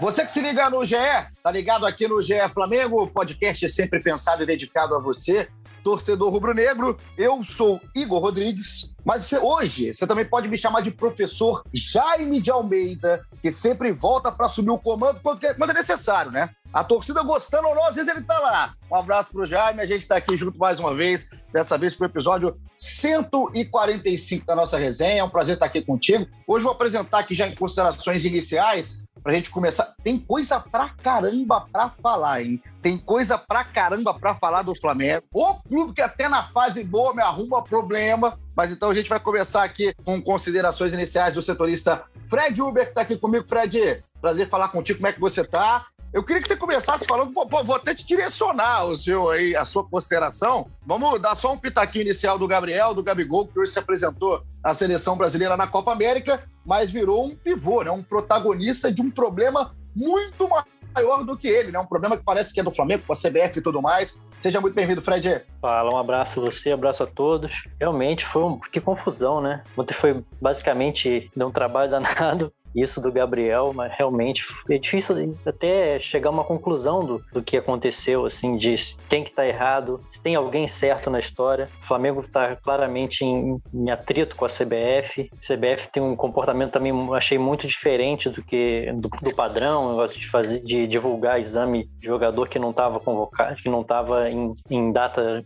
Você que se liga no GE, tá ligado aqui no GE Flamengo, o podcast é sempre pensado e dedicado a você, torcedor rubro-negro. Eu sou Igor Rodrigues, mas você, hoje você também pode me chamar de professor Jaime de Almeida, que sempre volta para assumir o comando quando, quando é necessário, né? A torcida gostando ou não, às vezes ele tá lá. Um abraço pro Jaime, a gente tá aqui junto mais uma vez, dessa vez pro episódio 145 da nossa resenha. É um prazer estar aqui contigo. Hoje vou apresentar aqui já em considerações iniciais pra gente começar. Tem coisa pra caramba pra falar, hein? Tem coisa pra caramba pra falar do Flamengo. O clube que até na fase boa me arruma problema. Mas então a gente vai começar aqui com considerações iniciais do setorista Fred Uber, que tá aqui comigo. Fred, prazer falar contigo. Como é que você tá? Eu queria que você começasse falando, pô, pô, vou até te direcionar o seu aí, a sua consideração. Vamos dar só um pitaquinho inicial do Gabriel, do Gabigol, que hoje se apresentou à seleção brasileira na Copa América, mas virou um pivô, né? Um protagonista de um problema muito maior do que ele, né? Um problema que parece que é do Flamengo, com a CBF e tudo mais. Seja muito bem-vindo, Fred. Fala, um abraço a você, abraço a todos. Realmente foi um. Que confusão, né? Ontem foi basicamente deu um trabalho danado isso do Gabriel, mas realmente é difícil até chegar a uma conclusão do, do que aconteceu, assim, de tem que estar tá errado, se tem alguém certo na história. O Flamengo está claramente em, em, atrito com a CBF. A CBF tem um comportamento também, achei muito diferente do que do, do padrão, negócio de fazer, de divulgar exame de jogador que não estava convocado, que não estava em, em data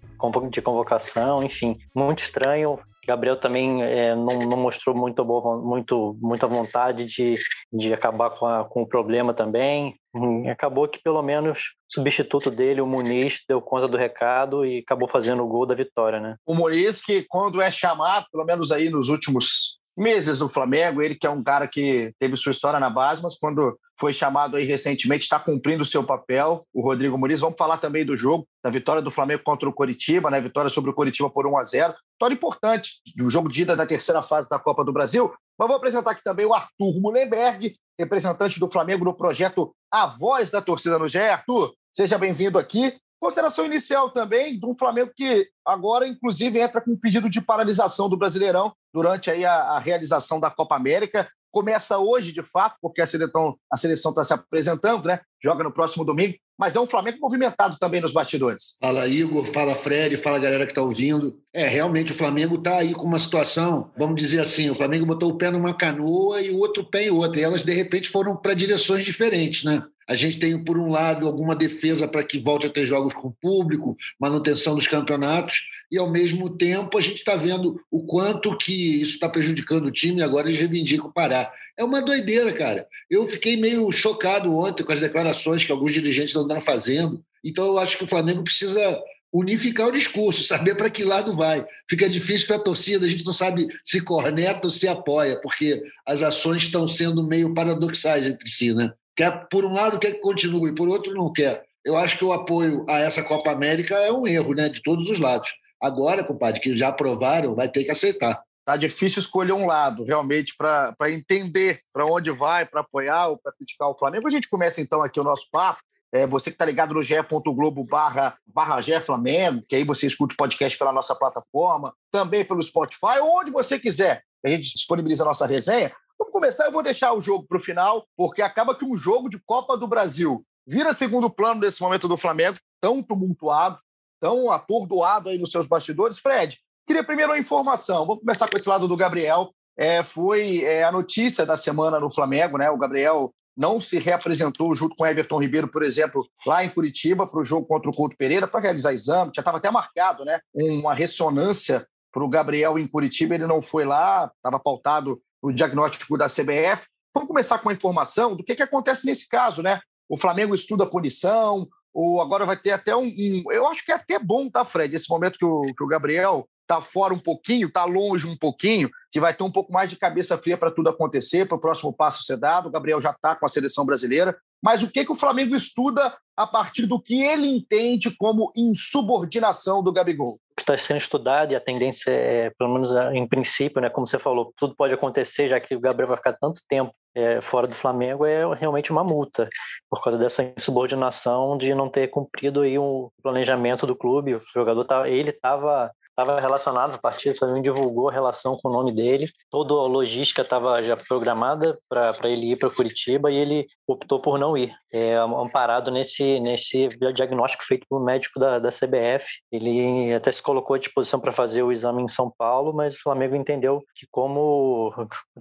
de convocação, enfim, muito estranho. Gabriel também é, não, não, mostrou muito, boa, muito muita vontade de, de acabar com, a, com o problema também. Acabou que pelo menos o substituto dele, o Muniz, deu conta do recado e acabou fazendo o gol da vitória, né? O Muniz que quando é chamado, pelo menos aí nos últimos meses no Flamengo, ele que é um cara que teve sua história na base, mas quando foi chamado aí recentemente, está cumprindo o seu papel, o Rodrigo Muniz. Vamos falar também do jogo, da vitória do Flamengo contra o Coritiba, né? Vitória sobre o Coritiba por 1 a 0 Vitória importante, do jogo de ida da terceira fase da Copa do Brasil. Mas vou apresentar aqui também o Arthur Mullenberg, representante do Flamengo no projeto A Voz da Torcida no GE. Arthur, seja bem-vindo aqui. Consideração inicial também de um Flamengo que agora, inclusive, entra com um pedido de paralisação do Brasileirão durante aí a, a realização da Copa América. Começa hoje, de fato, porque a seleção a seleção está se apresentando, né? Joga no próximo domingo, mas é um Flamengo movimentado também nos bastidores. Fala Igor, fala Fred, fala galera que está ouvindo. É, realmente o Flamengo está aí com uma situação, vamos dizer assim, o Flamengo botou o pé numa canoa e o outro pé em outra, e elas de repente foram para direções diferentes, né? A gente tem, por um lado, alguma defesa para que volte a ter jogos com público, manutenção dos campeonatos, e, ao mesmo tempo, a gente está vendo o quanto que isso está prejudicando o time e agora eles reivindicam parar. É uma doideira, cara. Eu fiquei meio chocado ontem com as declarações que alguns dirigentes estão fazendo. Então, eu acho que o Flamengo precisa unificar o discurso, saber para que lado vai. Fica difícil para a torcida, a gente não sabe se corneta ou se apoia, porque as ações estão sendo meio paradoxais entre si, né? Quer, por um lado, quer que continue, por outro, não quer. Eu acho que o apoio a essa Copa América é um erro, né, de todos os lados. Agora, compadre, que já aprovaram, vai ter que aceitar. Tá difícil escolher um lado, realmente, para entender para onde vai, para apoiar ou para criticar o Flamengo. A gente começa então aqui o nosso papo. É, você que está ligado no ge.globo barra, barra Flamengo, que aí você escuta o podcast pela nossa plataforma, também pelo Spotify, onde você quiser. A gente disponibiliza a nossa resenha. Vamos começar, eu vou deixar o jogo para o final, porque acaba que um jogo de Copa do Brasil vira segundo plano nesse momento do Flamengo, tão tumultuado, tão atordoado aí nos seus bastidores. Fred, queria primeiro uma informação. Vamos começar com esse lado do Gabriel. É, foi é, a notícia da semana no Flamengo, né? O Gabriel não se reapresentou junto com Everton Ribeiro, por exemplo, lá em Curitiba, para o jogo contra o Couto Pereira, para realizar exame. Já estava até marcado, né? Uma ressonância para o Gabriel em Curitiba. Ele não foi lá, estava pautado o diagnóstico da CBF. Vamos começar com a informação do que, que acontece nesse caso, né? O Flamengo estuda a punição, ou agora vai ter até um, um, Eu acho que é até bom, tá, Fred? Esse momento que o, que o Gabriel tá fora um pouquinho, tá longe um pouquinho, que vai ter um pouco mais de cabeça fria para tudo acontecer, para o próximo passo ser dado. O Gabriel já está com a seleção brasileira. Mas o que, que o Flamengo estuda a partir do que ele entende como insubordinação do Gabigol que está sendo estudado e a tendência é, pelo menos em princípio, né, como você falou, tudo pode acontecer, já que o Gabriel vai ficar tanto tempo é, fora do Flamengo, é realmente uma multa, por causa dessa insubordinação de não ter cumprido aí um planejamento do clube. O jogador, tá, ele estava estava relacionado, a partir também divulgou a relação com o nome dele, toda a logística estava já programada para ele ir para Curitiba e ele optou por não ir, é, amparado nesse, nesse diagnóstico feito pelo médico da, da CBF. Ele até se colocou à disposição para fazer o exame em São Paulo, mas o Flamengo entendeu que como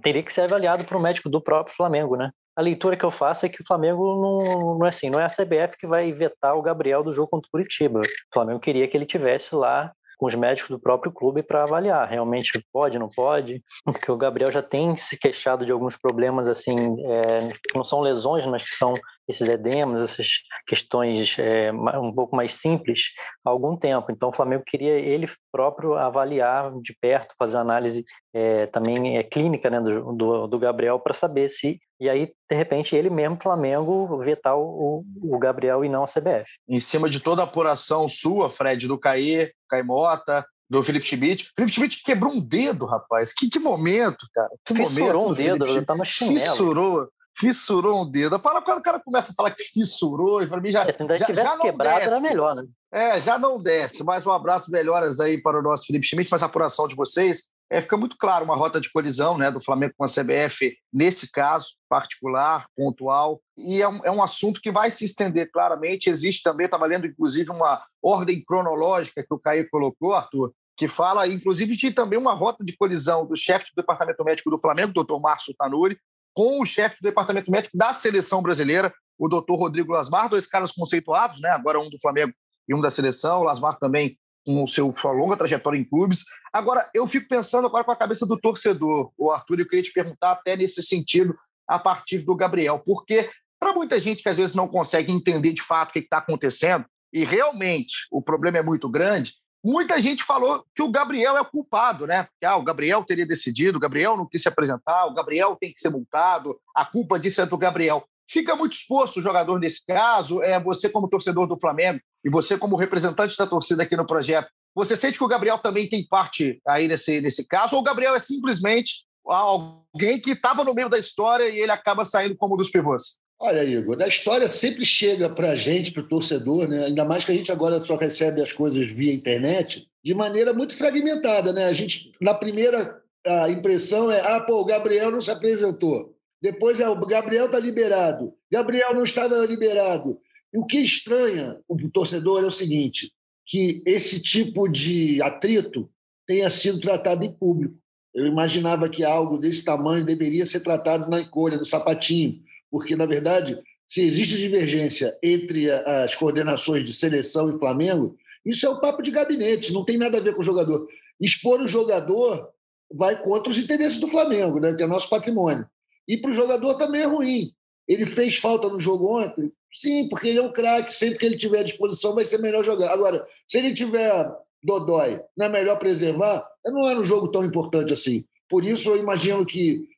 teria que ser avaliado por um médico do próprio Flamengo, né? a leitura que eu faço é que o Flamengo não, não é assim, não é a CBF que vai vetar o Gabriel do jogo contra o Curitiba. O Flamengo queria que ele tivesse lá com os médicos do próprio clube para avaliar realmente pode, não pode, porque o Gabriel já tem se queixado de alguns problemas assim, é, não são lesões, mas que são esses edemas, essas questões é, um pouco mais simples há algum tempo. Então o Flamengo queria ele próprio avaliar de perto, fazer uma análise é, também é, clínica né, do, do, do Gabriel para saber se e aí, de repente, ele mesmo, Flamengo, vetar o, o, Gabriel e não a CBF. Em cima de toda a apuração sua, Fred, do Caê, Caimota, do Felipe Schmidt. Felipe Schmidt quebrou um dedo, rapaz. Que, que momento, cara. Que fissurou momento um dedo, ele tá no chinelo. Fissurou. Fissurou um dedo. Para quando o cara começa a falar que fissurou, para mim já. É, se ainda já, tivesse já quebrado, desce. era melhor, né? É, já não desce. Mais um abraço, melhoras aí para o nosso Felipe Schmidt, mais a apuração de vocês é, fica muito claro uma rota de colisão né, do Flamengo com a CBF, nesse caso particular, pontual, e é um, é um assunto que vai se estender claramente. Existe também, estava lendo inclusive uma ordem cronológica que o Caio colocou, Arthur, que fala, inclusive, de também uma rota de colisão do chefe do Departamento Médico do Flamengo, doutor Márcio Tanuri, com o chefe do Departamento Médico da Seleção Brasileira, o doutor Rodrigo Lasmar, dois caras conceituados, né? agora um do Flamengo e um da Seleção, o Lasmar também com seu, sua longa trajetória em clubes. Agora, eu fico pensando agora com a cabeça do torcedor, o Arthur, eu queria te perguntar até nesse sentido, a partir do Gabriel, porque para muita gente que às vezes não consegue entender de fato o que está acontecendo, e realmente o problema é muito grande, muita gente falou que o Gabriel é o culpado, né? Que ah, o Gabriel teria decidido, o Gabriel não quis se apresentar, o Gabriel tem que ser multado, a culpa disso é do Gabriel. Fica muito exposto o jogador nesse caso, é você como torcedor do Flamengo e você como representante da torcida aqui no projeto. Você sente que o Gabriel também tem parte aí nesse, nesse caso, ou o Gabriel é simplesmente alguém que estava no meio da história e ele acaba saindo como um dos pivôs? Olha, Igor, a história sempre chega para a gente, para o torcedor, né? ainda mais que a gente agora só recebe as coisas via internet, de maneira muito fragmentada. Né? A gente, na primeira a impressão é: ah, pô, o Gabriel não se apresentou. Depois é o Gabriel está liberado. Gabriel não estava liberado. E o que estranha o torcedor é o seguinte: que esse tipo de atrito tenha sido tratado em público. Eu imaginava que algo desse tamanho deveria ser tratado na encolha, no sapatinho, porque, na verdade, se existe divergência entre as coordenações de seleção e Flamengo, isso é o um papo de gabinete, não tem nada a ver com o jogador. Expor o jogador vai contra os interesses do Flamengo, né, que é nosso patrimônio. E para o jogador também é ruim. Ele fez falta no jogo ontem? Sim, porque ele é um craque. Sempre que ele tiver à disposição, vai ser melhor jogar. Agora, se ele tiver dodói, não é melhor preservar? Não era um jogo tão importante assim. Por isso, eu imagino que,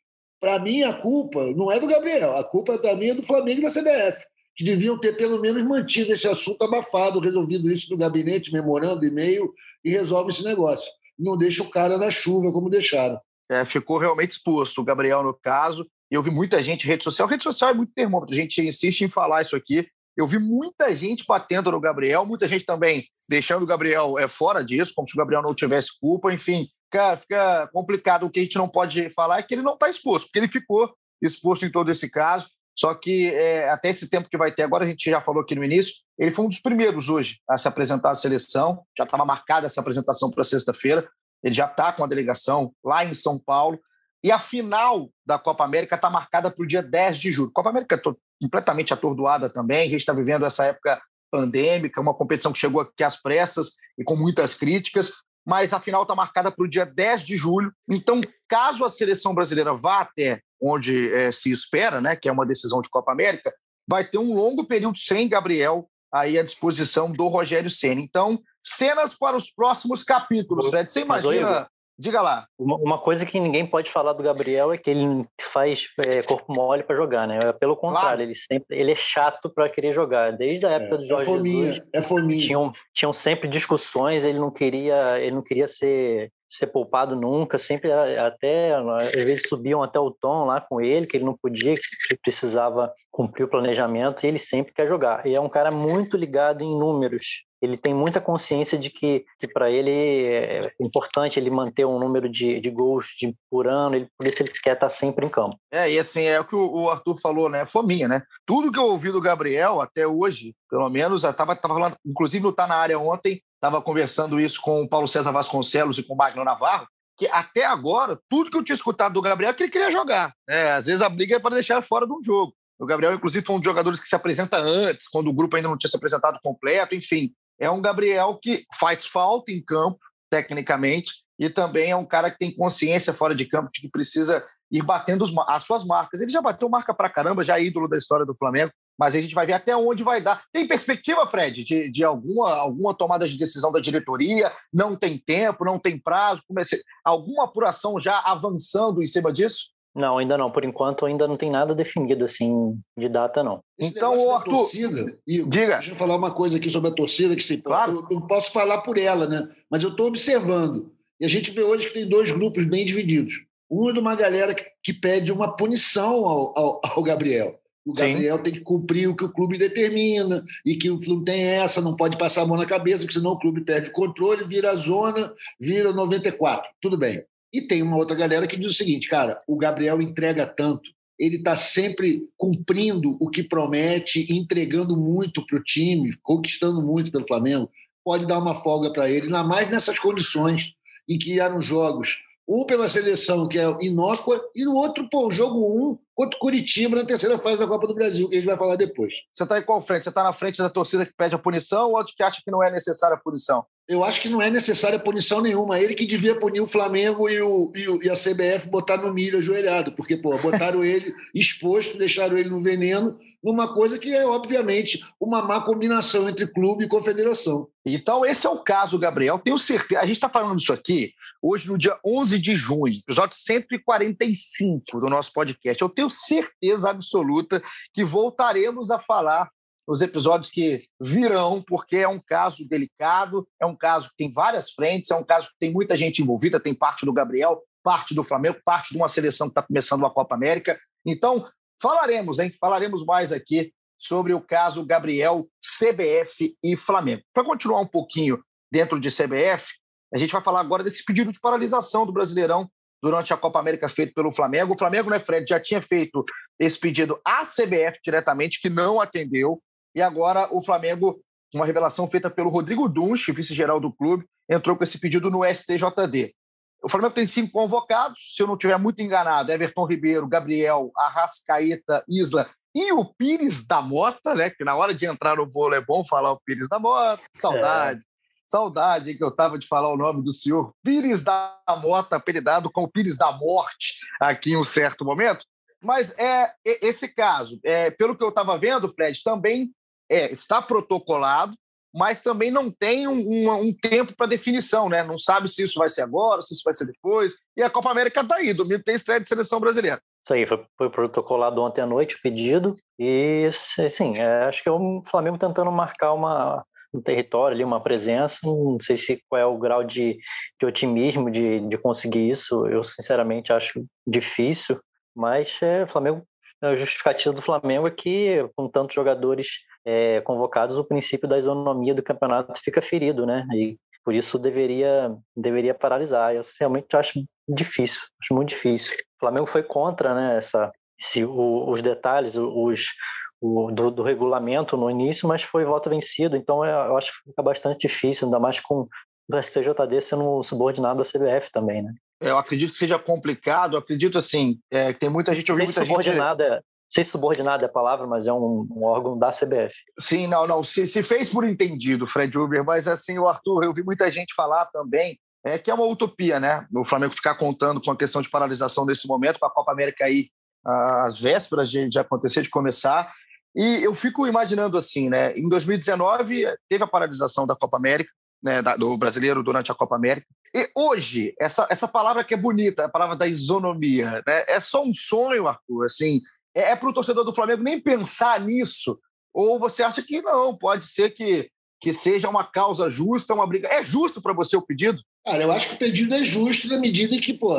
para mim, a culpa não é do Gabriel. A culpa, para mim, é do Flamengo e da CBF, que deviam ter, pelo menos, mantido esse assunto abafado, resolvido isso no gabinete, memorando, e-mail, e resolve esse negócio. Não deixa o cara na chuva, como deixaram. É, ficou realmente exposto, o Gabriel, no caso. Eu vi muita gente rede social. Rede social é muito termômetro, a gente insiste em falar isso aqui. Eu vi muita gente batendo no Gabriel, muita gente também deixando o Gabriel é, fora disso, como se o Gabriel não tivesse culpa. Enfim, cara, fica complicado. O que a gente não pode falar é que ele não está exposto, porque ele ficou exposto em todo esse caso. Só que é, até esse tempo que vai ter agora, a gente já falou aqui no início, ele foi um dos primeiros hoje a se apresentar à seleção. Já estava marcada essa apresentação para sexta-feira. Ele já está com a delegação lá em São Paulo. E a final da Copa América está marcada para o dia 10 de julho. Copa América completamente atordoada também. A gente está vivendo essa época pandêmica, uma competição que chegou aqui às pressas e com muitas críticas, mas a final está marcada para o dia 10 de julho. Então, caso a seleção brasileira vá até onde é, se espera, né, que é uma decisão de Copa América, vai ter um longo período sem Gabriel aí à disposição do Rogério Senna. Então, cenas para os próximos capítulos, Fred. Você imagina Diga lá. Uma, uma, coisa que ninguém pode falar do Gabriel é que ele faz é, corpo mole para jogar, né? Pelo contrário, claro. ele sempre ele é chato para querer jogar. Desde a época é, do Jorge é fominha, Jesus, é fominha. Tinham, tinham sempre discussões, ele não queria, ele não queria ser ser poupado nunca, sempre até às vezes subiam até o tom lá com ele, que ele não podia, que precisava cumprir o planejamento, e ele sempre quer jogar. E é um cara muito ligado em números ele tem muita consciência de que, que para ele é importante ele manter um número de, de gols de, por ano, ele, por isso ele quer estar tá sempre em campo. É, e assim, é o que o, Arthur falou, né? Fominha, né? Tudo que eu ouvi do Gabriel até hoje, pelo menos, eu tava, tava falando, inclusive no Tá na área ontem, estava conversando isso com o Paulo César Vasconcelos e com o Magno Navarro, que até agora, tudo que eu tinha escutado do Gabriel é que ele queria jogar. É, às vezes a briga é para deixar fora de um jogo. O Gabriel, inclusive, foi um dos jogadores que se apresenta antes, quando o grupo ainda não tinha se apresentado completo, enfim é um Gabriel que faz falta em campo, tecnicamente, e também é um cara que tem consciência fora de campo de que precisa ir batendo as suas marcas. Ele já bateu marca pra caramba, já é ídolo da história do Flamengo, mas a gente vai ver até onde vai dar. Tem perspectiva, Fred, de, de alguma, alguma tomada de decisão da diretoria? Não tem tempo, não tem prazo? Comecei, alguma apuração já avançando em cima disso? Não, ainda não. Por enquanto, ainda não tem nada definido assim de data, não. Esse então, o Arthur, torcida, Igor, diga. Deixa eu falar uma coisa aqui sobre a torcida que se claro. eu não posso falar por ela, né? Mas eu estou observando. E a gente vê hoje que tem dois grupos bem divididos. Um é de uma galera que, que pede uma punição ao, ao, ao Gabriel. O Gabriel Sim. tem que cumprir o que o clube determina e que o clube tem essa, não pode passar a mão na cabeça, porque senão o clube perde o controle, vira a zona, vira 94. Tudo bem. E tem uma outra galera que diz o seguinte, cara, o Gabriel entrega tanto, ele está sempre cumprindo o que promete, entregando muito para o time, conquistando muito pelo Flamengo. Pode dar uma folga para ele, ainda mais nessas condições em que eram jogos um pela seleção, que é inócua, e no outro, pô, jogo um contra o Curitiba na terceira fase da Copa do Brasil, que a gente vai falar depois. Você está em qual frente? Você está na frente da torcida que pede a punição ou que acha que não é necessária a punição? Eu acho que não é necessária punição nenhuma. Ele que devia punir o Flamengo e, o, e, o, e a CBF botar no milho ajoelhado, porque, pô, botaram ele exposto, deixaram ele no veneno, numa coisa que é, obviamente, uma má combinação entre clube e confederação. Então, esse é o caso, Gabriel. Tenho certeza. A gente está falando isso aqui hoje, no dia 11 de junho, episódio 145 do nosso podcast. Eu tenho certeza absoluta que voltaremos a falar nos episódios que virão, porque é um caso delicado, é um caso que tem várias frentes, é um caso que tem muita gente envolvida, tem parte do Gabriel, parte do Flamengo, parte de uma seleção que está começando a Copa América. Então, falaremos, hein? Falaremos mais aqui sobre o caso Gabriel, CBF e Flamengo. Para continuar um pouquinho dentro de CBF, a gente vai falar agora desse pedido de paralisação do Brasileirão durante a Copa América feito pelo Flamengo. O Flamengo, né, Fred, já tinha feito esse pedido à CBF diretamente, que não atendeu. E agora o Flamengo, uma revelação feita pelo Rodrigo Dunch, vice-geral do clube, entrou com esse pedido no STJD. O Flamengo tem cinco convocados, se eu não estiver muito enganado, Everton Ribeiro, Gabriel, Arrascaeta, Isla e o Pires da Mota, né? Que na hora de entrar no bolo é bom falar o Pires da Mota. Saudade. É. Saudade que eu estava de falar o nome do senhor Pires da Mota, apelidado com o Pires da Morte aqui em um certo momento. Mas é esse caso, é, pelo que eu estava vendo, Fred, também é, está protocolado, mas também não tem um, um, um tempo para definição, né? Não sabe se isso vai ser agora, se isso vai ser depois. E a Copa América está aí, domingo tem estreia de seleção brasileira. Isso aí, foi, foi protocolado ontem à noite o pedido, e sim, é, acho que é o Flamengo tentando marcar uma, um território ali, uma presença, não sei se qual é o grau de, de otimismo de, de conseguir isso, eu sinceramente acho difícil, mas é, o Flamengo, a justificativa do Flamengo é que com tantos jogadores é, convocados, o princípio da isonomia do campeonato fica ferido, né? E por isso deveria deveria paralisar. Eu realmente acho difícil, acho muito difícil. O Flamengo foi contra, né? Essa, esse, o, os detalhes, os o, do, do, regulamento no início, mas foi voto vencido. Então eu acho que fica bastante difícil, ainda mais com o STJD sendo subordinado à CBF também, né? Eu acredito que seja complicado. Eu acredito assim, é, tem muita gente ouvindo muita gente sei se subordinado é a palavra, mas é um, um, órgão da CBF. Sim, não, não. Se, se, fez por entendido, Fred Uber, mas assim, o Arthur, eu vi muita gente falar também é que é uma utopia, né? O Flamengo ficar contando com a questão de paralisação nesse momento, com a Copa América aí às vésperas de, de acontecer, de começar. E eu fico imaginando assim, né? Em 2019 teve a paralisação da Copa América, né, do brasileiro durante a Copa América. E hoje, essa, essa palavra que é bonita, a palavra da isonomia, né? é só um sonho, Arthur? Assim, é, é para o torcedor do Flamengo nem pensar nisso? Ou você acha que não, pode ser que, que seja uma causa justa, uma briga. É justo para você o pedido? Cara, eu acho que o pedido é justo na medida que, pô,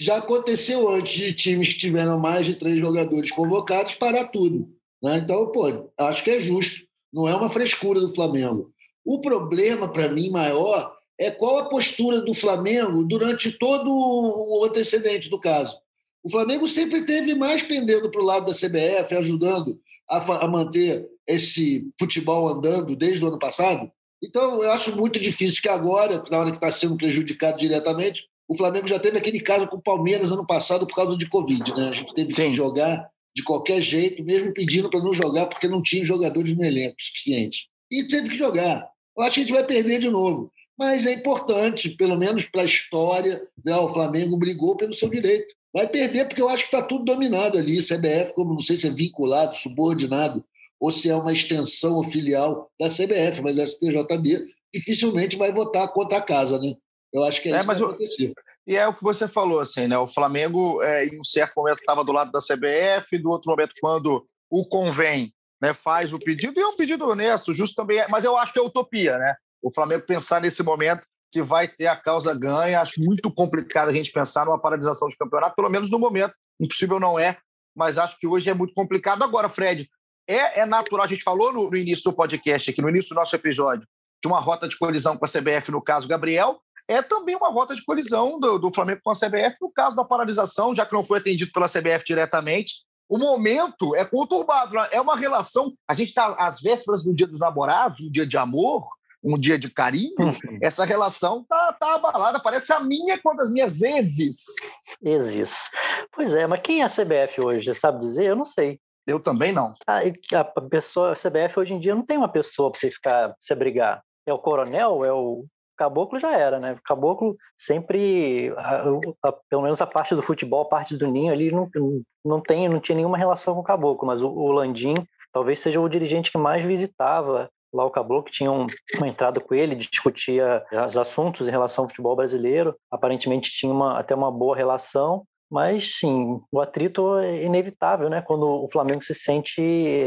já aconteceu antes de times que tiveram mais de três jogadores convocados parar tudo. Né? Então, pô, acho que é justo. Não é uma frescura do Flamengo. O problema, para mim, maior é qual a postura do Flamengo durante todo o antecedente do caso. O Flamengo sempre teve mais pendendo para o lado da CBF, ajudando a, a, manter esse futebol andando desde o ano passado. Então, eu acho muito difícil que agora, na hora que está sendo prejudicado diretamente, o Flamengo já teve aquele caso com o Palmeiras ano passado por causa de Covid. Né? A gente teve Sim. que jogar de qualquer jeito, mesmo pedindo para não jogar porque não tinha jogadores no elenco suficiente. E teve que jogar. Eu acho que a gente vai perder de novo. Mas é importante, pelo menos para a história, né? o Flamengo brigou pelo seu direito. Vai perder porque eu acho que está tudo dominado ali. CBF, como não sei se é vinculado, subordinado, ou se é uma extensão ou filial da CBF, mas o STJD dificilmente vai votar contra a casa, né? Eu acho que é, é isso que vai acontecer. E é o que você falou, assim, né? O Flamengo, é, em um certo momento, estava do lado da CBF, do outro momento, quando o convém, né, faz o pedido, e é um pedido honesto, justo também, é, mas eu acho que é utopia, né? O Flamengo pensar nesse momento que vai ter a causa ganha, acho muito complicado a gente pensar numa paralisação de campeonato, pelo menos no momento. Impossível não é, mas acho que hoje é muito complicado. Agora, Fred, é, é natural, a gente falou no, no início do podcast, aqui no início do nosso episódio, de uma rota de colisão com a CBF, no caso Gabriel, é também uma rota de colisão do, do Flamengo com a CBF no caso da paralisação, já que não foi atendido pela CBF diretamente. O momento é conturbado, né? é uma relação. A gente está às vésperas do Dia dos Namorados, um dia de amor, um dia de carinho. Uhum. Essa relação tá, tá abalada, parece a minha com as minhas exes. Exes. Pois é, mas quem é a CBF hoje? Você sabe dizer? Eu não sei. Eu também não. Ah, a pessoa, a CBF hoje em dia não tem uma pessoa para você ficar, você brigar. É o coronel? É o Caboclo já era, né? Caboclo sempre, a, a, pelo menos a parte do futebol, a parte do ninho ali, não, não, tem, não tinha nenhuma relação com o Caboclo, mas o, o Landim talvez seja o dirigente que mais visitava lá o Caboclo, que tinha um, uma entrada com ele, discutia os assuntos em relação ao futebol brasileiro, aparentemente tinha uma, até uma boa relação, mas sim, o atrito é inevitável, né? Quando o Flamengo se sente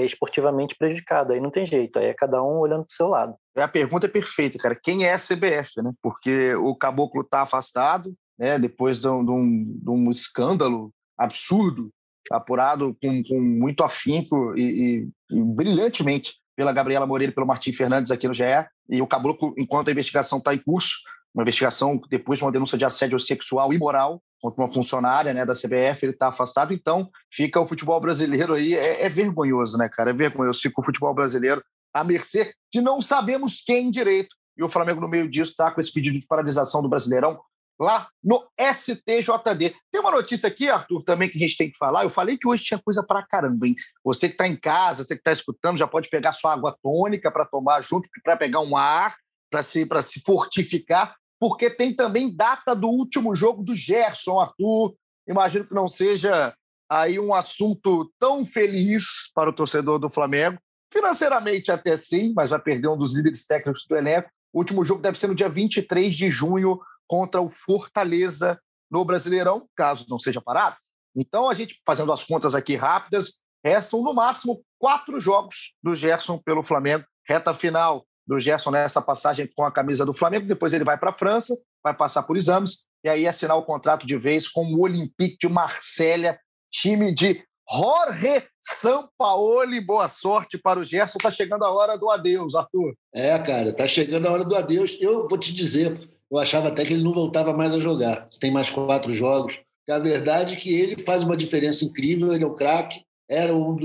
esportivamente prejudicado, aí não tem jeito, aí é cada um olhando para o seu lado. É, a pergunta é perfeita, cara. Quem é a CBF, né? Porque o Caboclo está afastado, né? Depois de um, de, um, de um, escândalo absurdo, apurado com, com muito afinco e, e, e, brilhantemente pela Gabriela Moreira e pelo Martim Fernandes aqui no GE. E o Caboclo, enquanto a investigação está em curso, uma investigação depois de uma denúncia de assédio sexual e moral contra uma funcionária né, da CBF, ele está afastado, então fica o futebol brasileiro aí, é, é, vergonhoso, né, cara? É vergonhoso, fica o futebol brasileiro à mercê de não sabemos quem direito. E o Flamengo, no meio disso, está com esse pedido de paralisação do Brasileirão lá no STJD. Tem uma notícia aqui, Arthur, também que a gente tem que falar. Eu falei que hoje tinha coisa para caramba, hein? Você que está em casa, você que está escutando, já pode pegar sua água tônica para tomar junto, para pegar um ar, para se, se fortificar porque tem também data do último jogo do Gerson, Arthur. Imagino que não seja aí um assunto tão feliz para o torcedor do Flamengo. Financeiramente até sim, mas vai perder um dos líderes técnicos do elenco. O último jogo deve ser no dia 23 de junho contra o Fortaleza no Brasileirão, caso não seja parado. Então, a gente fazendo as contas aqui rápidas, restam no máximo quatro jogos do Gerson pelo Flamengo. Reta final do Gerson nessa passagem com a camisa do Flamengo. Depois ele vai para a França, vai passar por exames e aí assinar o contrato de vez com o Olympique de Marselha, time de Jorge Sampaoli. Boa sorte para o Gerson. Está chegando a hora do adeus, Arthur. É, cara, está chegando a hora do adeus. Eu vou te dizer, eu achava até que ele não voltava mais a jogar. Tem mais quatro jogos. A verdade é que ele faz uma diferença incrível, ele é um craque era um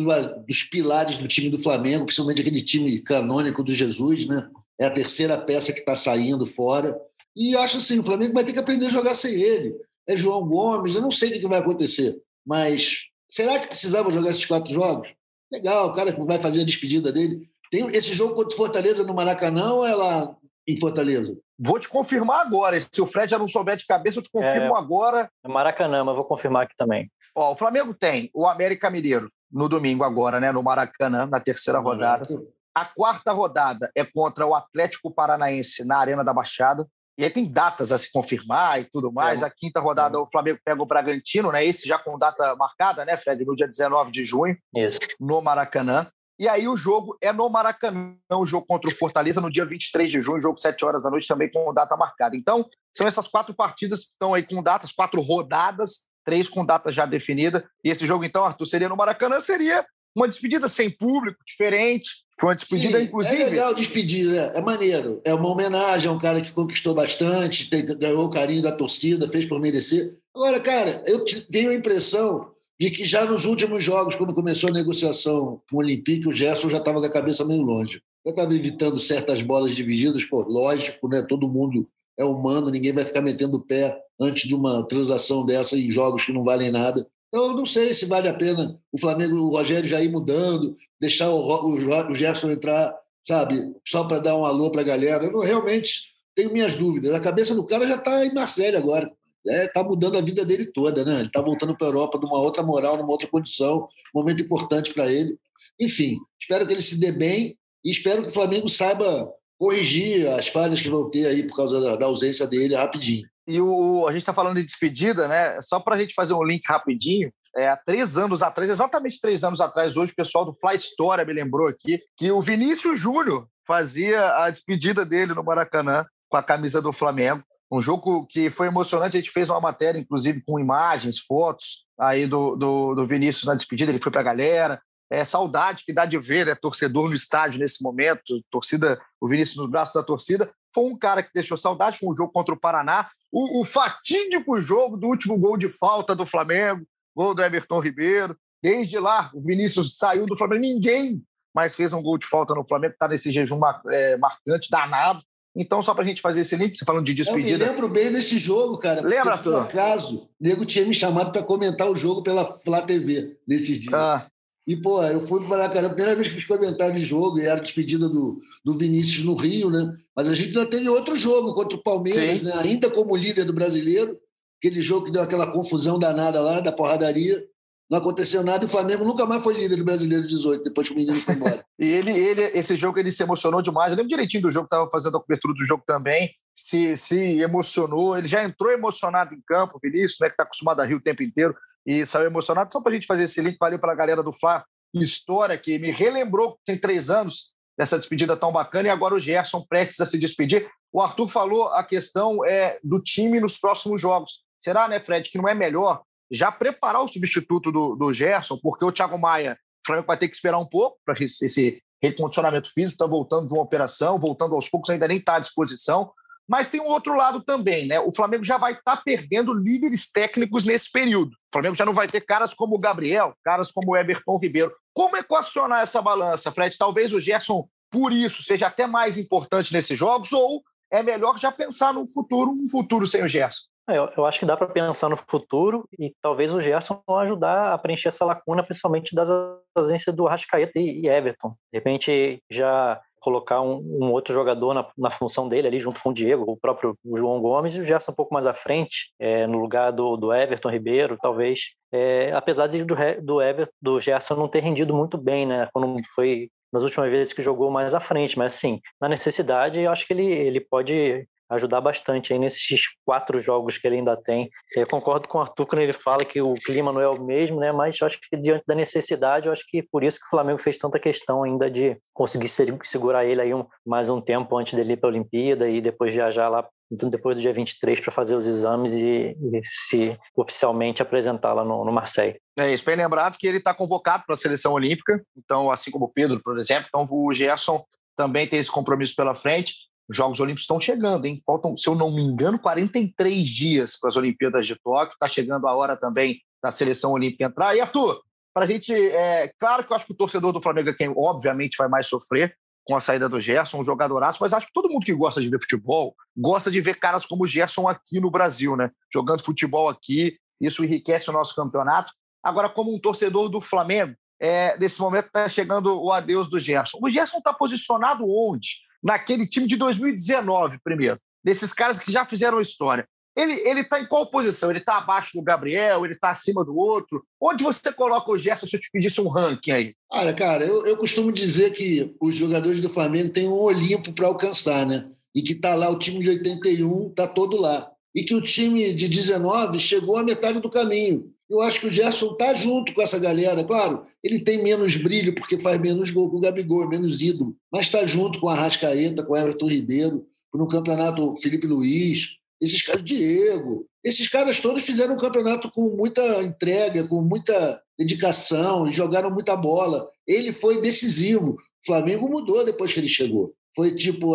dos pilares do time do Flamengo, principalmente aquele time canônico do Jesus, né? É a terceira peça que está saindo fora. E acho assim, o Flamengo vai ter que aprender a jogar sem ele. É João Gomes, eu não sei o que vai acontecer, mas será que precisava jogar esses quatro jogos? Legal, o cara vai fazer a despedida dele. Tem esse jogo contra o Fortaleza no Maracanã ou é lá em Fortaleza? Vou te confirmar agora. Se o Fred já não souber de cabeça, eu te confirmo é, agora. É Maracanã, mas vou confirmar aqui também. Ó, o Flamengo tem o América Mineiro no domingo agora, né, no Maracanã, na terceira rodada. A quarta rodada é contra o Atlético Paranaense na Arena da Baixada. E aí tem datas a se confirmar e tudo mais. É. A quinta rodada é. o Flamengo pega o Bragantino, né? Esse já com data marcada, né, Fred? No dia 19 de junho, Isso. no Maracanã. E aí o jogo é no Maracanã, o jogo contra o Fortaleza no dia 23 de junho, jogo 7 horas da noite também com data marcada. Então, são essas quatro partidas que estão aí com datas, quatro rodadas, três com data já definida. E esse jogo, então, Arthur, seria no Maracanã, seria uma despedida sem público, diferente. Foi uma despedida, Sim, inclusive. É legal despedida, é maneiro. É uma homenagem a um cara que conquistou bastante, ganhou o carinho da torcida, fez por merecer. Agora, cara, eu tenho a impressão de que já nos últimos jogos, quando começou a negociação com o Olympique, o Gerson já estava com a cabeça meio longe. Já estava evitando certas bolas divididas, pô, lógico, né? Todo mundo é humano, ninguém vai ficar metendo o pé antes de uma transação dessa em jogos que não valem nada. Então, eu não sei se vale a pena o Flamengo, o Rogério já ir mudando, deixar o, o, Gerson entrar, sabe, só para dar um alô para a galera. Eu realmente tenho minhas dúvidas. A cabeça do cara já está em Marseille agora está é, mudando a vida dele toda, né? Ele está voltando para a Europa numa outra moral, numa outra condição, momento importante para ele. Enfim, espero que ele se dê bem e espero que o Flamengo saiba corrigir as falhas que vão ter aí por causa da, da ausência dele rapidinho. E o, a gente está falando de despedida, né? Só para a gente fazer um link rapidinho. É, há três anos atrás, exatamente três anos atrás, hoje o pessoal do Fly Story me lembrou aqui que o Vinícius Júnior fazia a despedida dele no Maracanã com a camisa do Flamengo. Um jogo que foi emocionante, a gente fez uma matéria, inclusive, com imagens, fotos aí do, do, do Vinícius na despedida, ele foi para a galera. É saudade que dá de ver é torcedor no estádio nesse momento, torcida, o Vinícius nos braços da torcida. Foi um cara que deixou saudade, foi um jogo contra o Paraná. O, o fatídico jogo do último gol de falta do Flamengo, gol do Everton Ribeiro. Desde lá, o Vinícius saiu do Flamengo, ninguém mais fez um gol de falta no Flamengo, está nesse jejum é, marcante, danado. Então, só para a gente fazer esse link, você falando de despedida. Eu me lembro bem desse jogo, cara. Lembra, Por acaso, o nego tinha me chamado para comentar o jogo pela Flá TV nesses dias. Ah. E, pô, eu fui para cara, a primeira vez que fiz comentário de jogo, e era a despedida do, do Vinícius no Rio, né? Mas a gente ainda teve outro jogo contra o Palmeiras, Sim. né? Ainda como líder do brasileiro, aquele jogo que deu aquela confusão danada lá, da porradaria não aconteceu nada e o Flamengo nunca mais foi líder do Brasileiro 18, depois que o menino foi embora. e ele, ele, esse jogo ele se emocionou demais. Eu lembro direitinho do jogo, estava fazendo a cobertura do jogo também. Se, se emocionou, ele já entrou emocionado em campo, Vinícius, né, que está acostumado a rir o tempo inteiro, e saiu emocionado. Só para a gente fazer esse link, valeu para a galera do Fla História, que me relembrou que tem três anos dessa despedida tão bacana, e agora o Gerson prestes a se despedir. O Arthur falou a questão é, do time nos próximos jogos. Será, né, Fred, que não é melhor já preparar o substituto do, do Gerson, porque o Thiago Maia, o Flamengo vai ter que esperar um pouco para esse recondicionamento físico, está voltando de uma operação, voltando aos poucos, ainda nem está à disposição. Mas tem um outro lado também, né? O Flamengo já vai estar tá perdendo líderes técnicos nesse período. O Flamengo já não vai ter caras como o Gabriel, caras como o Everton Ribeiro. Como equacionar essa balança, Fred? Talvez o Gerson, por isso, seja até mais importante nesses jogos, ou é melhor já pensar no futuro, um futuro sem o Gerson? É, eu, eu acho que dá para pensar no futuro e talvez o Gerson ajudar a preencher essa lacuna, principalmente das ausências do Rascaeta e Everton. De repente, já colocar um, um outro jogador na, na, função dele ali, junto com o Diego, o próprio João Gomes, e o Gerson um pouco mais à frente, é, no lugar do, do Everton Ribeiro, talvez. É, apesar de, do, do, Everton, do Gerson não ter rendido muito bem, né? Quando foi nas últimas vezes que jogou mais à frente, mas assim, na necessidade, eu acho que ele, ele pode ajudar bastante aí nesses quatro jogos que ele ainda tem. Eu concordo com o Arthur quando ele fala que o clima não é o mesmo, né? Mas acho que diante da necessidade, eu acho que por isso que o Flamengo fez tanta questão ainda de conseguir segurar ele aí um, mais um tempo antes dele ir para a Olimpíada e depois viajar lá depois do dia 23 para fazer os exames e, e se oficialmente apresentar lá no, no Marseille. É isso, bem lembrado que ele está convocado para a seleção olímpica, então assim como o Pedro, por exemplo, então o Gerson também tem esse compromisso pela frente. Os Jogos Olímpicos estão chegando, hein? Faltam, se eu não me engano, 43 dias para as Olimpíadas de Tóquio. Está chegando a hora também da seleção olímpica entrar. E, Arthur, para a gente. É, claro que eu acho que o torcedor do Flamengo é quem, obviamente, vai mais sofrer com a saída do Gerson, um jogadoraço, mas acho que todo mundo que gosta de ver futebol gosta de ver caras como o Gerson aqui no Brasil, né? Jogando futebol aqui, isso enriquece o nosso campeonato. Agora, como um torcedor do Flamengo, é, nesse momento está chegando o adeus do Gerson. O Gerson está posicionado onde? Naquele time de 2019, primeiro, desses caras que já fizeram história. Ele está em qual posição? Ele está abaixo do Gabriel? Ele está acima do outro? Onde você coloca o Gerson se eu te pedisse um ranking aí? Olha, cara, eu, eu costumo dizer que os jogadores do Flamengo têm um Olimpo para alcançar, né? e que está lá o time de 81, está todo lá. E que o time de 19 chegou à metade do caminho. Eu acho que o Gerson está junto com essa galera. Claro, ele tem menos brilho porque faz menos gol que o Gabigol, menos ídolo. Mas está junto com a Rascaeta, com o Everton Ribeiro, no campeonato Felipe Luiz, esses caras, Diego. Esses caras todos fizeram um campeonato com muita entrega, com muita dedicação, jogaram muita bola. Ele foi decisivo. O Flamengo mudou depois que ele chegou. Foi tipo,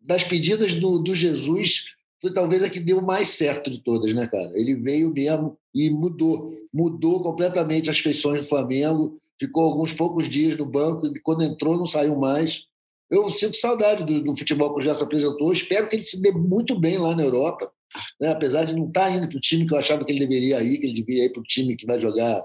das pedidas do, do Jesus, foi talvez a que deu mais certo de todas, né, cara? Ele veio mesmo e mudou. Mudou completamente as feições do Flamengo. Ficou alguns poucos dias no banco, e quando entrou não saiu mais. Eu sinto saudade do, do futebol que o Gerson apresentou. Espero que ele se dê muito bem lá na Europa. Né? Apesar de não estar tá indo para o time que eu achava que ele deveria ir, que ele deveria ir para o time que vai jogar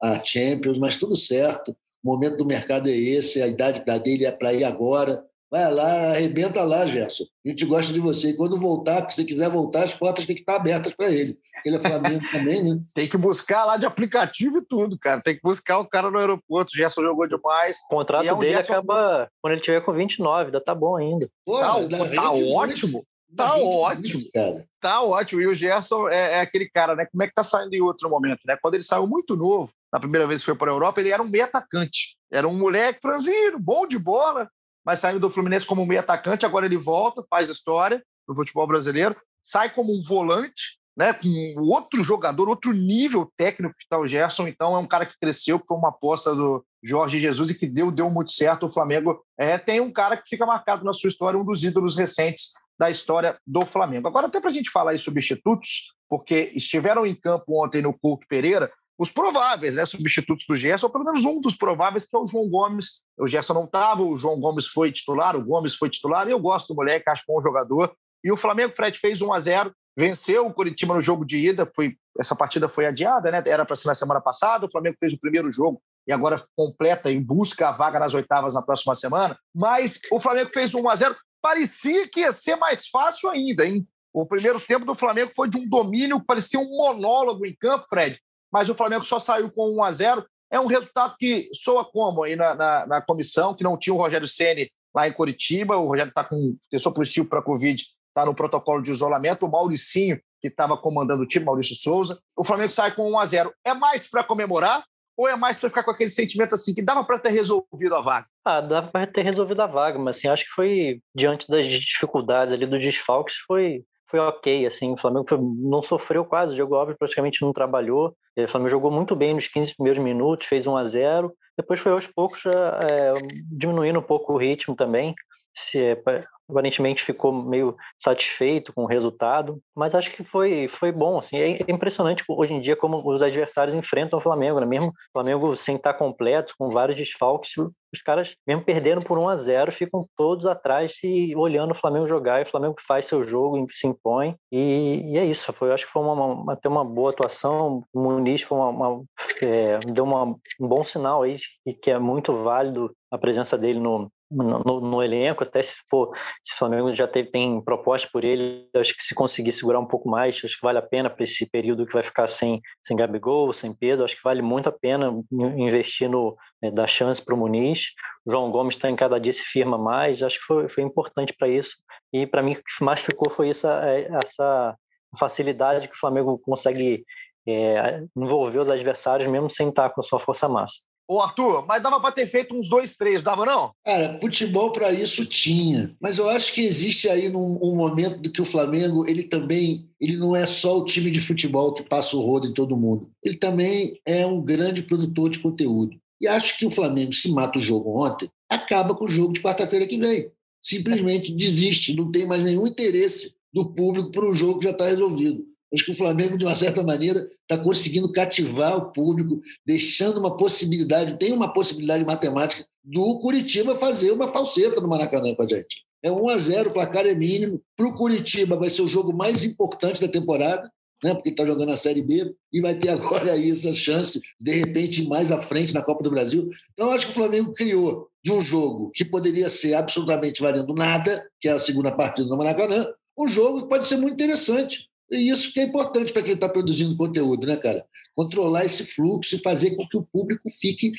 a Champions, mas tudo certo. O momento do mercado é esse, a idade da dele é para ir agora. Vai lá, arrebenta lá, Gerson. A gente gosta de você. E quando voltar, se quiser voltar, as portas têm que estar abertas para ele. Ele é Flamengo também, né? Tem que buscar lá de aplicativo e tudo, cara. Tem que buscar o cara no aeroporto. O Gerson jogou demais. O contrato é um dele Gerson... acaba quando ele tiver com 29, ainda tá bom ainda. Pô, tá, tá ótimo. Tá ótimo. Cara. Tá ótimo. E o Gerson é, é, aquele cara, né? Como é que tá saindo em outro momento, né? Quando ele saiu muito novo, na primeira vez que foi para a Europa, ele era um meio atacante. Era um moleque franzino, bom de bola, mas saindo do Fluminense como meio atacante. Agora ele volta, faz história no futebol brasileiro, sai como um volante, né, com outro jogador, outro nível técnico que está o Gerson. Então é um cara que cresceu, que foi uma aposta do Jorge Jesus e que deu, deu muito certo. O Flamengo é, tem um cara que fica marcado na sua história, um dos ídolos recentes da história do Flamengo. Agora, até para a gente falar em substitutos, porque estiveram em campo ontem no Couto Pereira, os prováveis né, substitutos do Gerson, ou pelo menos um dos prováveis, que é o João Gomes. O Gerson não estava, o João Gomes foi titular, o Gomes foi titular, e eu gosto do moleque, acho bom jogador. E o Flamengo, Fred, fez 1 a 0 venceu o Curitiba no jogo de ida, foi, essa partida foi adiada, né? Era para ser na semana passada, o Flamengo fez o primeiro jogo e agora completa em busca a vaga nas oitavas na próxima semana. Mas o Flamengo fez 1 a 0 parecia que ia ser mais fácil ainda, hein? O primeiro tempo do Flamengo foi de um domínio, parecia um monólogo em campo, Fred, mas o Flamengo só saiu com 1 a 0 É um resultado que soa como aí na, na, na comissão, que não tinha o Rogério Ceni lá em Curitiba, o Rogério está com testou positivo para a Covid, está no protocolo de isolamento, o Mauricinho, que estava comandando o time, Maurício Souza. O Flamengo sai com 1 a 0 É mais para comemorar ou é mais para ficar com aquele sentimento assim que dava para ter resolvido a vaga? Ah, dava para ter resolvido a vaga, mas assim, acho que foi diante das dificuldades ali dos desfalques, foi foi ok, assim, o Flamengo foi, não sofreu quase, o Diego Alves praticamente não trabalhou, o Flamengo jogou muito bem nos 15 primeiros minutos, fez 1 a 0 depois foi aos poucos é, diminuindo um pouco o ritmo também, se, é, aparentemente ficou meio satisfeito com o resultado, mas acho que foi, foi bom. Assim, é impressionante hoje em dia como os adversários enfrentam o Flamengo, né? mesmo o Flamengo sem estar completo, com vários desfalques, os caras, mesmo perdendo por 1 a 0 ficam todos atrás e olhando o Flamengo jogar, e o Flamengo faz seu jogo, se impõe, e, e é isso. Foi, acho que foi uma, uma, até uma boa atuação, o Muniz foi uma, uma é, deu uma, um bom sinal aí, que é muito válido a presença dele no, no, no, elenco, até se for, se o Flamengo já teve, tem proposta por ele, acho que se conseguir segurar um pouco mais, acho que vale a pena para esse período que vai ficar sem, sem Gabigol, sem Pedro, acho que vale muito a pena investir no, é, dar chance para o Muniz. O João Gomes está em cada dia se firma mais, acho que foi, foi importante para isso. E para mim o que mais ficou foi essa, é, essa facilidade que o Flamengo consegue é, envolver os adversários mesmo sem estar com a sua força máxima. Ô, Arthur, mas dava para ter feito uns dois, três, dava não? Cara, futebol para isso tinha. Mas eu acho que existe aí num, um momento do que o Flamengo, ele também, ele não é só o time de futebol que passa o rodo em todo mundo. Ele também é um grande produtor de conteúdo. E acho que o Flamengo, se mata o jogo ontem, acaba com o jogo de quarta-feira que vem. Simplesmente desiste, não tem mais nenhum interesse do público para um jogo que já está resolvido. Acho que o Flamengo, de uma certa maneira, está conseguindo cativar o público, deixando uma possibilidade, tem uma possibilidade matemática do Curitiba fazer uma falseta no Maracanã com a gente. É 1 a 0 o placar é mínimo. Para o Curitiba vai ser o jogo mais importante da temporada, né? porque está jogando a Série B, e vai ter agora aí essa chance, de repente, mais à frente na Copa do Brasil. Então, acho que o Flamengo criou de um jogo que poderia ser absolutamente valendo nada, que é a segunda partida do Maracanã, um jogo que pode ser muito interessante E isso que é importante para quem está produzindo conteúdo, né, cara? Controlar esse fluxo e fazer com que o público fique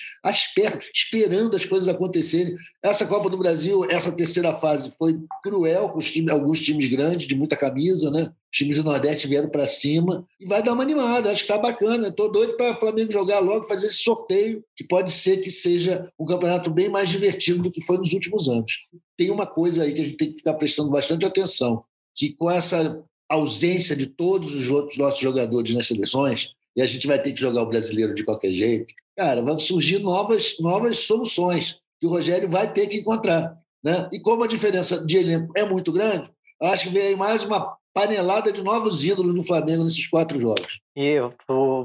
esperando as coisas acontecerem. Essa Copa do Brasil, essa terceira fase, foi cruel com alguns times grandes, de muita camisa, né? Os times do Nordeste vieram para cima e vai dar uma animada. Acho que está bacana. Estou doido para o Flamengo jogar logo, fazer esse sorteio, que pode ser que seja um campeonato bem mais divertido do que foi nos últimos anos. Tem uma coisa aí que a gente tem que ficar prestando bastante atenção, que com essa ausência de todos os outros nossos jogadores nas seleções, e a gente vai ter que jogar o brasileiro de qualquer jeito, cara, vão surgir novas, novas soluções que o Rogério vai ter que encontrar. Né? E como a diferença de elenco é muito grande, acho que vem aí mais uma panelada de novos ídolos no Flamengo nesses quatro jogos. E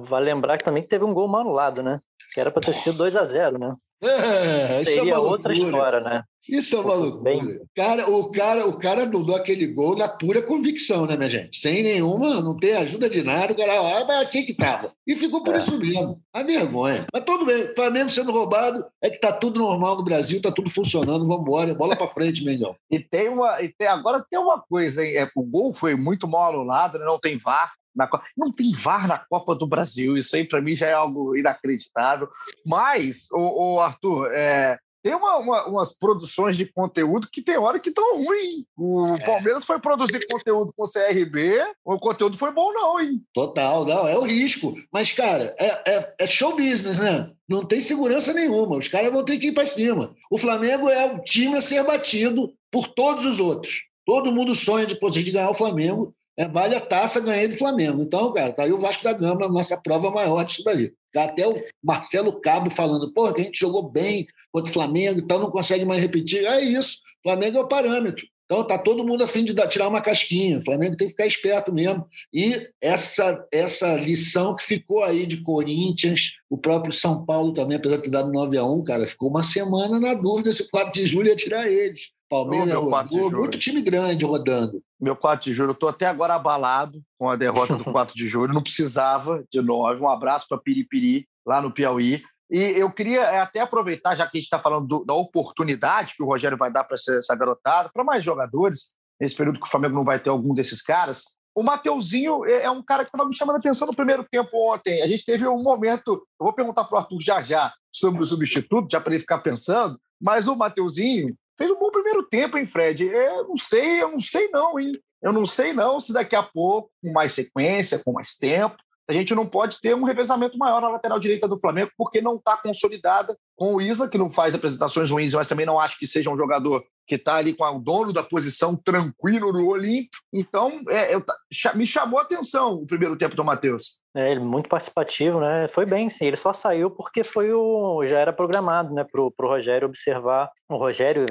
vai lembrar que também teve um gol anulado, né? Que era para ter sido 2 a 0 né? É, Seria é outra história, né? Isso é uma loucura. Bem... Cara, o cara, o cara anulou aquele gol na pura convicção, né, minha gente? Sem nenhuma, não tem ajuda de nada, o cara, ah, mas aqui que tava. E ficou por é. isso mesmo. A vergonha. Mas tudo bem, Flamengo sendo roubado, é que tá tudo normal no Brasil, tá tudo funcionando, vamos embora, bola para frente, Mengão. e tem uma, e tem, agora tem uma coisa, hein? É, o gol foi muito mal anulado, né? não tem VAR. Na, não tem VAR na Copa do Brasil, isso aí para mim já é algo inacreditável. Mas, o, o Arthur, é, tem uma, uma, umas produções de conteúdo que tem hora que estão ruins. O é. Palmeiras foi produzir conteúdo com o CRB, o conteúdo foi bom, não, hein? Total, não, é o risco. Mas, cara, é, é, é show business, né? Não tem segurança nenhuma. Os caras vão ter que ir para cima. O Flamengo é o time a ser batido por todos os outros. Todo mundo sonha de, de ganhar o Flamengo. É, vale a taça ganhei do Flamengo. Então, cara, tá aí o Vasco da Gama, nossa prova maior disso daí. Tá até o Marcelo Cabo falando, pô, que a gente jogou bem, contra o Flamengo, então não consegue mais repetir. É isso. Flamengo é o parâmetro. Então tá todo mundo a fim de tirar uma casquinha. O Flamengo tem que ficar esperto mesmo. E essa essa lição que ficou aí de Corinthians, o próprio São Paulo também, apesar de ter dado 9 a 1 cara, ficou uma semana na dúvida se o 4 de julho ia tirar eles. Palmeiras oh, muito time grande rodando. Meu 4 de julho, eu estou até agora abalado com a derrota do 4 de julho. Não precisava de 9. Um abraço para Piripiri, lá no Piauí. E eu queria é, até aproveitar, já que a gente está falando do, da oportunidade que o Rogério vai dar para essa garotada, para mais jogadores, nesse período que o Flamengo não vai ter algum desses caras. O Mateuzinho é, é um cara que estava me chamando a atenção no primeiro tempo ontem. A gente teve um momento, eu vou perguntar para o Arthur já já sobre o substituto, já para ele ficar pensando, mas o Mateuzinho fez um bom primeiro tempo, hein, Fred? É, eu não sei, eu não sei não, hein? Eu não sei não se daqui a pouco, com mais sequência, com mais tempo, a gente não pode ter um revezamento maior na lateral direita do Flamengo, porque não está consolidada com o Isa, que não faz apresentações ruins, mas também não acho que seja um jogador que está ali com o dono da posição tranquilo no Olímpio. Então, é, eu, me chamou a atenção o primeiro tempo do Matheus. É, ele muito participativo, né? Foi bem, sim. Ele só saiu porque foi o já era programado, né, para o Rogério observar. O Rogério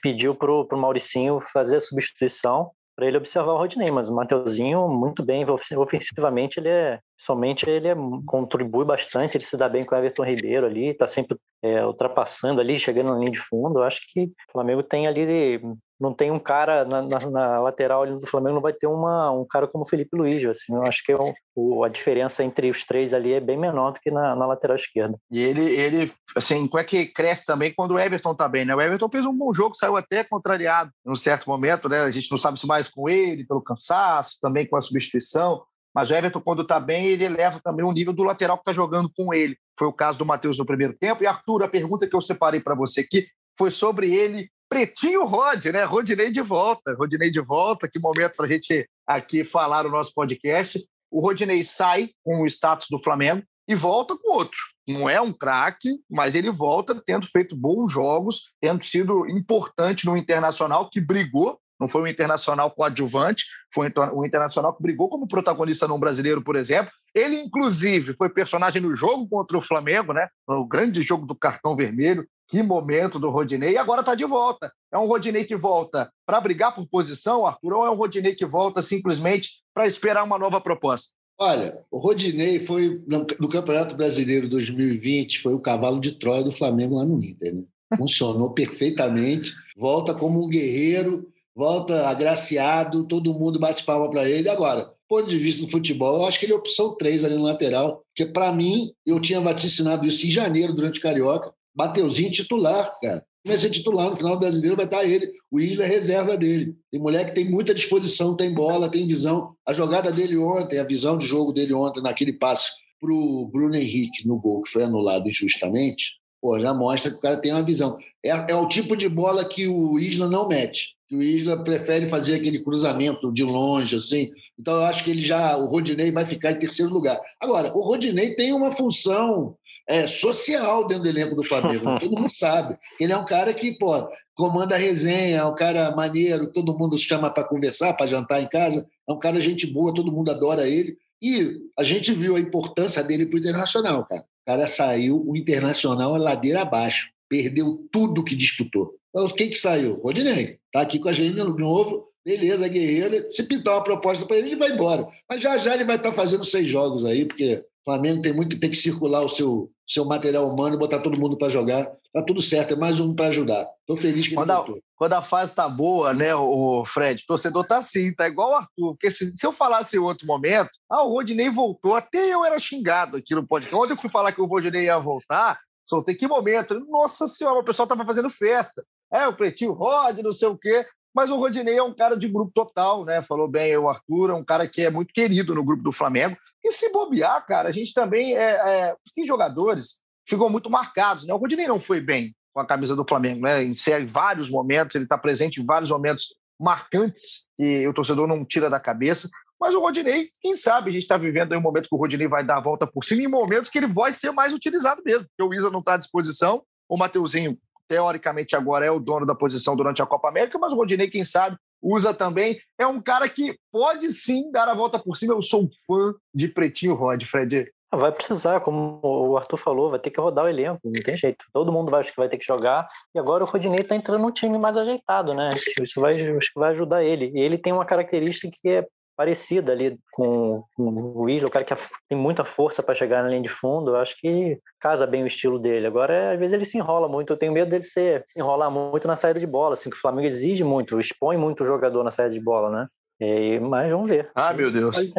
pediu para o Mauricinho fazer a substituição para ele observar o Rodney, mas o Mateuzinho muito bem ofensivamente, ele é somente ele é, contribui bastante, ele se dá bem com o Everton Ribeiro ali, está sempre é, ultrapassando ali, chegando na linha de fundo. Eu acho que o Flamengo tem ali não tem um cara na, na, na lateral do Flamengo, não vai ter uma, um cara como o Felipe Luiz. Assim, eu acho que é o, a diferença entre os três ali é bem menor do que na, na, lateral esquerda. E ele, ele, assim, como é que cresce também quando o Everton tá bem, né? O Everton fez um bom jogo, saiu até contrariado em um certo momento, né? A gente não sabe se mais com ele, pelo cansaço, também com a substituição. Mas o Everton, quando está bem, ele eleva também o nível do lateral que está jogando com ele. Foi o caso do Matheus no primeiro tempo. E Arthur, a pergunta que eu separei para você aqui foi sobre ele Pretinho Rod, né? Rodinei de volta. Rodinei de volta, que momento para a gente aqui falar o nosso podcast. O Rodinei sai com o status do Flamengo e volta com outro. Não é um craque, mas ele volta tendo feito bons jogos, tendo sido importante no Internacional, que brigou. Não foi um internacional coadjuvante, foi um internacional que brigou como protagonista no brasileiro, por exemplo. Ele, inclusive, foi personagem no jogo contra o Flamengo, né? No grande jogo do cartão vermelho. Que momento do Rodinei. E agora está de volta. É um Rodinei que volta para brigar por posição, Arthur, ou é um Rodinei que volta simplesmente para esperar uma nova proposta? Olha, o Rodinei foi, no Campeonato Brasileiro 2020, foi o cavalo de Troia do Flamengo lá no Inter. Né? Funcionou perfeitamente, volta como um guerreiro, volta agraciado, todo mundo bate palma para ele. Agora, ponto de vista do futebol, eu acho que ele é opção 3 ali no lateral, porque para mim, eu tinha vaticinado isso em janeiro durante o Carioca, Mateuzinho titular, cara. vai ser titular. No final do brasileiro vai estar ele, o Isla reserva dele. Tem mulher que tem muita disposição, tem bola, tem visão. A jogada dele ontem, a visão de jogo dele ontem, naquele passe para o Bruno Henrique no gol, que foi anulado injustamente, pô, já mostra que o cara tem uma visão. É, é o tipo de bola que o Isla não mete. Que o Isla prefere fazer aquele cruzamento de longe, assim. Então, eu acho que ele já, o Rodinei vai ficar em terceiro lugar. Agora, o Rodinei tem uma função é, social dentro do elenco do Flamengo. todo mundo sabe. Ele é um cara que, pô, comanda a resenha, é um cara maneiro, todo mundo chama para conversar, para jantar em casa. É um cara gente boa, todo mundo adora ele. E a gente viu a importância dele para o Internacional, cara. O cara saiu, o Internacional é ladeira abaixo. Perdeu tudo que disputou. Então, quem que saiu? Rodinei. Está aqui com a gente de novo. Beleza, guerreiro. Se pintar uma proposta para ele, ele vai embora. Mas já já ele vai estar tá fazendo seis jogos aí, porque o Flamengo tem muito tem que circular o seu, seu material humano e botar todo mundo para jogar. Tá tudo certo, é mais um para ajudar. Estou feliz que quando ele voltou. A, quando a fase tá boa, né, o Fred, o torcedor tá assim, tá igual o Arthur. Porque se, se eu falasse em outro momento, ah, o Rodinei voltou, até eu era xingado aqui no podcast. Ontem eu fui falar que o Rodinei ia voltar, soltei que momento. Nossa senhora, o pessoal tava fazendo festa. É, o Pretinho Rod, não sei o quê. Mas o Rodinei é um cara de grupo total, né? Falou bem o Arthur, é um cara que é muito querido no grupo do Flamengo. E se bobear, cara, a gente também é, é tem jogadores ficam muito marcados, né? O Rodinei não foi bem com a camisa do Flamengo, né? Em vários momentos, ele está presente em vários momentos marcantes que o torcedor não tira da cabeça. Mas o Rodinei, quem sabe, a gente está vivendo aí um momento que o Rodinei vai dar a volta por cima, em momentos que ele vai ser mais utilizado mesmo, porque o Isa não está à disposição, o Mateuzinho teoricamente agora é o dono da posição durante a Copa América, mas o Rodinei, quem sabe, usa também. É um cara que pode sim dar a volta por cima. Eu sou um fã de Pretinho Rod, Fred. Ah, vai precisar, como o Arthur falou, vai ter que rodar o elenco, não tem jeito. Todo mundo vai, acho que vai ter que jogar. E agora o Rodinei está entrando num time mais ajeitado, né? Isso vai, acho que vai ajudar ele. E ele tem uma característica que é parecida ali com, com o Isla, o cara que tem muita força para chegar na linha de fundo, eu acho que casa bem o estilo dele. Agora, às vezes ele se enrola muito, eu tenho medo dele se enrolar muito na saída de bola, assim, que o Flamengo exige muito, expõe muito o jogador na saída de bola, né? E, mas vamos ver. Ah, meu Deus.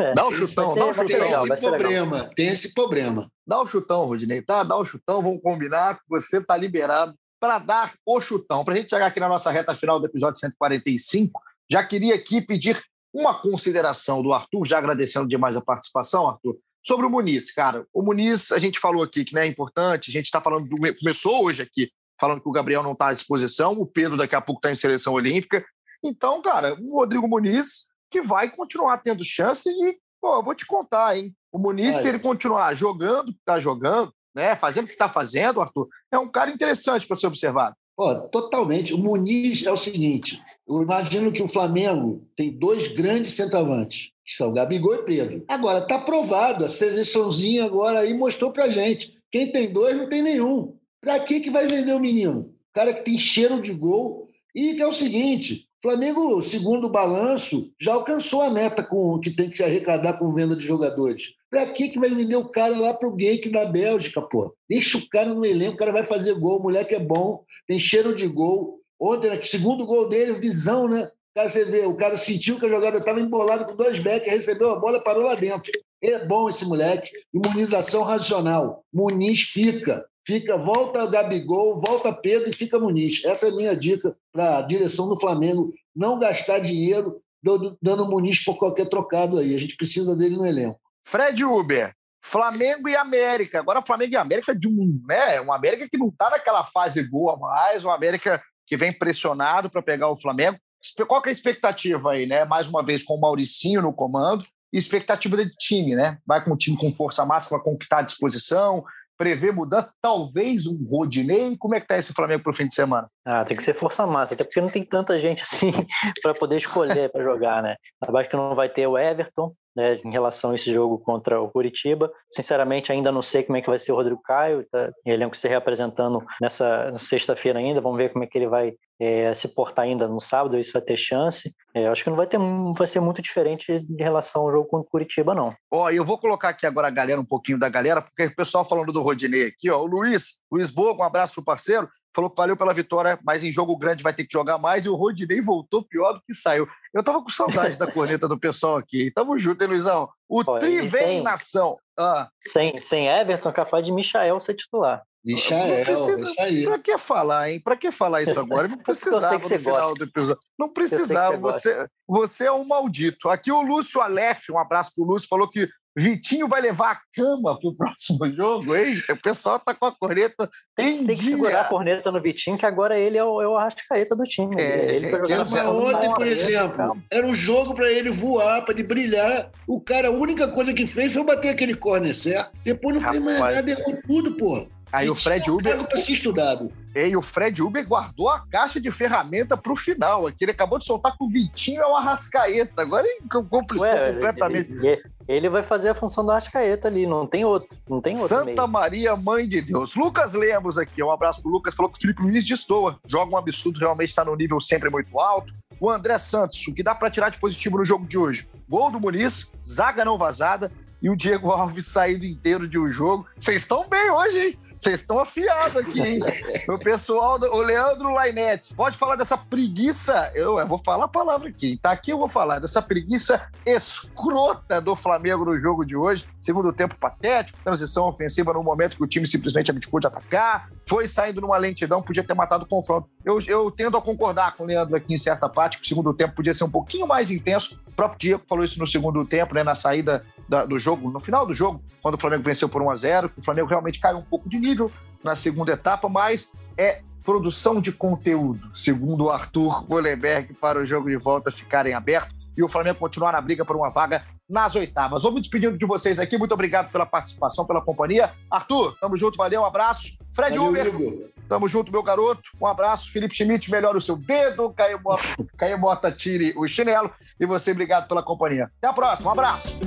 É. Dá o um chutão, dá o um chutão. Legal, tem esse problema, tem esse problema. Dá o um chutão, Rodinei, tá? Dá o chutão, vamos combinar que você tá liberado para dar o chutão. Para a gente chegar aqui na nossa reta final do episódio 145, já queria aqui pedir uma consideração do Arthur, já agradecendo demais a participação, Arthur, sobre o Muniz, cara. O Muniz, a gente falou aqui que né, é importante, a gente está falando, do, começou hoje aqui, falando que o Gabriel não está à disposição, o Pedro daqui a pouco está em seleção olímpica. Então, cara, o Rodrigo Muniz que vai continuar tendo chance e, pô, eu vou te contar, hein? O Muniz, se ele continuar jogando o que está jogando, né, fazendo o que está fazendo, Arthur, é um cara interessante para ser observado. Pô, totalmente. O Muniz é o seguinte: eu imagino que o Flamengo tem dois grandes centroavantes, que são Gabigol e Pedro. Agora, está provado, a seleçãozinha agora aí mostrou pra gente. Quem tem dois não tem nenhum. Pra que, que vai vender o menino? O cara que tem cheiro de gol. E que é o seguinte: Flamengo, segundo o balanço, já alcançou a meta com que tem que arrecadar com venda de jogadores. Pra que, que vai vender o cara lá pro Genk da Bélgica, pô? Deixa o cara no elenco, o cara vai fazer gol, o moleque é bom, tem cheiro de gol. Ontem, né, segundo gol dele, visão, né? Cara, você vê, o cara sentiu que a jogada estava embolada com dois backs, recebeu a bola, parou lá dentro. É bom esse moleque. Imunização racional. Muniz fica. Fica, volta Gabigol, volta Pedro e fica Muniz. Essa é a minha dica para a direção do Flamengo. Não gastar dinheiro dando Muniz por qualquer trocado aí. A gente precisa dele no elenco. Fred Uber, Flamengo e América. Agora Flamengo e América de um, né, uma América que não está naquela fase boa mais, uma América que vem pressionado para pegar o Flamengo. Qual é a expectativa aí, né? Mais uma vez com o Mauricinho no comando e expectativa de time, né? Vai com o time com força máxima, que está à disposição, prever mudança, talvez um Rodinei. Como é que tá esse Flamengo para o fim de semana? Ah, tem que ser força máxima, até porque não tem tanta gente assim para poder escolher para jogar, né? Acho que não vai ter o Everton, né, em relação a esse jogo contra o Curitiba. Sinceramente, ainda não sei como é que vai ser o Rodrigo Caio, tá, elenco se reapresentando nessa sexta-feira ainda, vamos ver como é que ele vai é, se portar ainda no sábado, isso vai ter chance. É, acho que não vai, ter, vai ser muito diferente em relação ao jogo contra o Curitiba, não. Ó, eu vou colocar aqui agora a galera, um pouquinho da galera, porque o pessoal falando do Rodinei aqui, ó, o Luiz, Luiz Boa, um abraço pro parceiro, falou que valeu pela vitória, mas em jogo grande vai ter que jogar mais, e o Rodinei voltou pior do que saiu. Eu tava com saudade da corneta do pessoal aqui. Tamo junto, hein, Luizão? O Pô, tri vem nação. Ah. Sem, sem Everton, capaz de Michael ser titular. Michael, precisa, Pra que falar, hein? Pra que falar isso agora? Não precisava no final gosta. do episódio. Não precisava. Você, você, você é um maldito. Aqui o Lúcio Aleph, um abraço pro Lúcio, falou que Vitinho vai levar a cama pro próximo jogo, hein? O pessoal tá com a corneta tem, tem que segurar a corneta no Vitinho, que agora ele é o, é o Arrascaeta do time. É, ele foi jogar ontem, por exemplo, era um jogo para ele voar, para ele brilhar. O cara, a única coisa que fez foi bater aquele corner certo. Depois não fez mais nada, errou tudo, pô. Aí o Fred Uber. Para ser estudado. E o Fred Uber guardou a caixa de ferramenta para o final. Aqui ele acabou de soltar com o Vitinho ao Arrascaeta. Agora ele complicou Ué, completamente. Ele, ele, vai fazer a função do Arrascaeta ali, não tem outro. Não tem outro Santa meio. Maria, mãe de Deus. Lucas Lemos aqui, um abraço pro Lucas. Falou que o Felipe Luiz destoa. Joga um absurdo, realmente está no nível sempre muito alto. O André Santos, o que dá para tirar de positivo no jogo de hoje? Gol do Muniz, zaga não vazada e o Diego Alves saindo inteiro de um jogo. Vocês estão bem hoje, hein? Vocês estão afiados aqui, hein? o pessoal, do, o Leandro Lainete, pode falar dessa preguiça, eu, eu, vou falar a palavra aqui, tá aqui eu vou falar, dessa preguiça escrota do Flamengo no jogo de hoje. Segundo tempo patético, transição ofensiva no momento que o time simplesmente abdicou de atacar, foi saindo numa lentidão, podia ter matado o confronto. Eu, eu tendo a concordar com o Leandro aqui em certa parte, que o segundo tempo podia ser um pouquinho mais intenso. O próprio Diego falou isso no segundo tempo, né, na saída da, do jogo, no final do jogo, quando o Flamengo venceu por 1 a 0 o Flamengo realmente caiu um pouco de nível na segunda etapa, mas é produção de conteúdo, segundo o Arthur Goleberg, para o jogo de volta ficarem aberto e o Flamengo continuar na briga por uma vaga nas oitavas. Vou me despedindo de vocês aqui. Muito obrigado pela participação, pela companhia. Arthur, tamo junto, valeu, um abraço. Fred valeu, Uber, amigo. tamo junto, meu garoto. Um abraço. Felipe Schmidt, melhora o seu dedo. Caio Mota, Caio Mota tire o chinelo. E você, obrigado pela companhia. Até a próxima, um abraço.